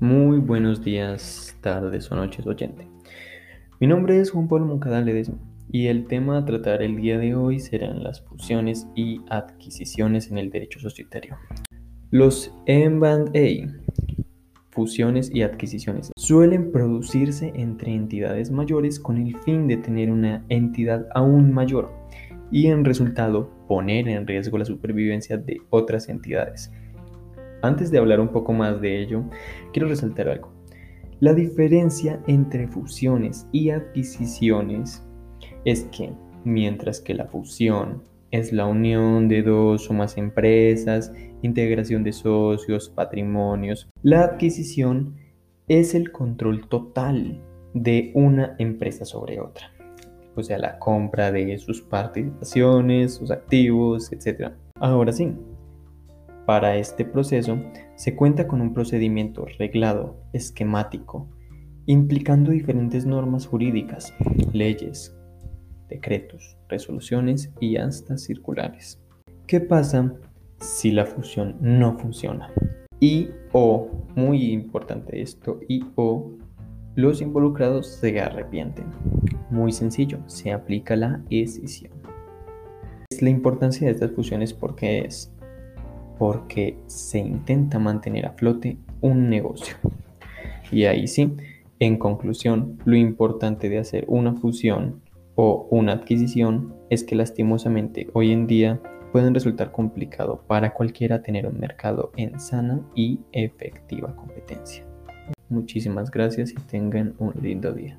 Muy buenos días, tardes o noches oyente. Mi nombre es Juan Pablo Moncada y el tema a tratar el día de hoy serán las fusiones y adquisiciones en el derecho societario. Los M&A, fusiones y adquisiciones, suelen producirse entre entidades mayores con el fin de tener una entidad aún mayor y en resultado poner en riesgo la supervivencia de otras entidades antes de hablar un poco más de ello, quiero resaltar algo. La diferencia entre fusiones y adquisiciones es que mientras que la fusión es la unión de dos o más empresas, integración de socios, patrimonios, la adquisición es el control total de una empresa sobre otra. O sea, la compra de sus participaciones, sus activos, etc. Ahora sí, para este proceso se cuenta con un procedimiento reglado, esquemático, implicando diferentes normas jurídicas, leyes, decretos, resoluciones y hasta circulares. ¿Qué pasa si la fusión no funciona? Y o, muy importante esto, y o los involucrados se arrepienten. Muy sencillo, se aplica la escisión. La importancia de estas fusiones porque es porque se intenta mantener a flote un negocio. Y ahí sí, en conclusión, lo importante de hacer una fusión o una adquisición es que lastimosamente hoy en día pueden resultar complicado para cualquiera tener un mercado en sana y efectiva competencia. Muchísimas gracias y tengan un lindo día.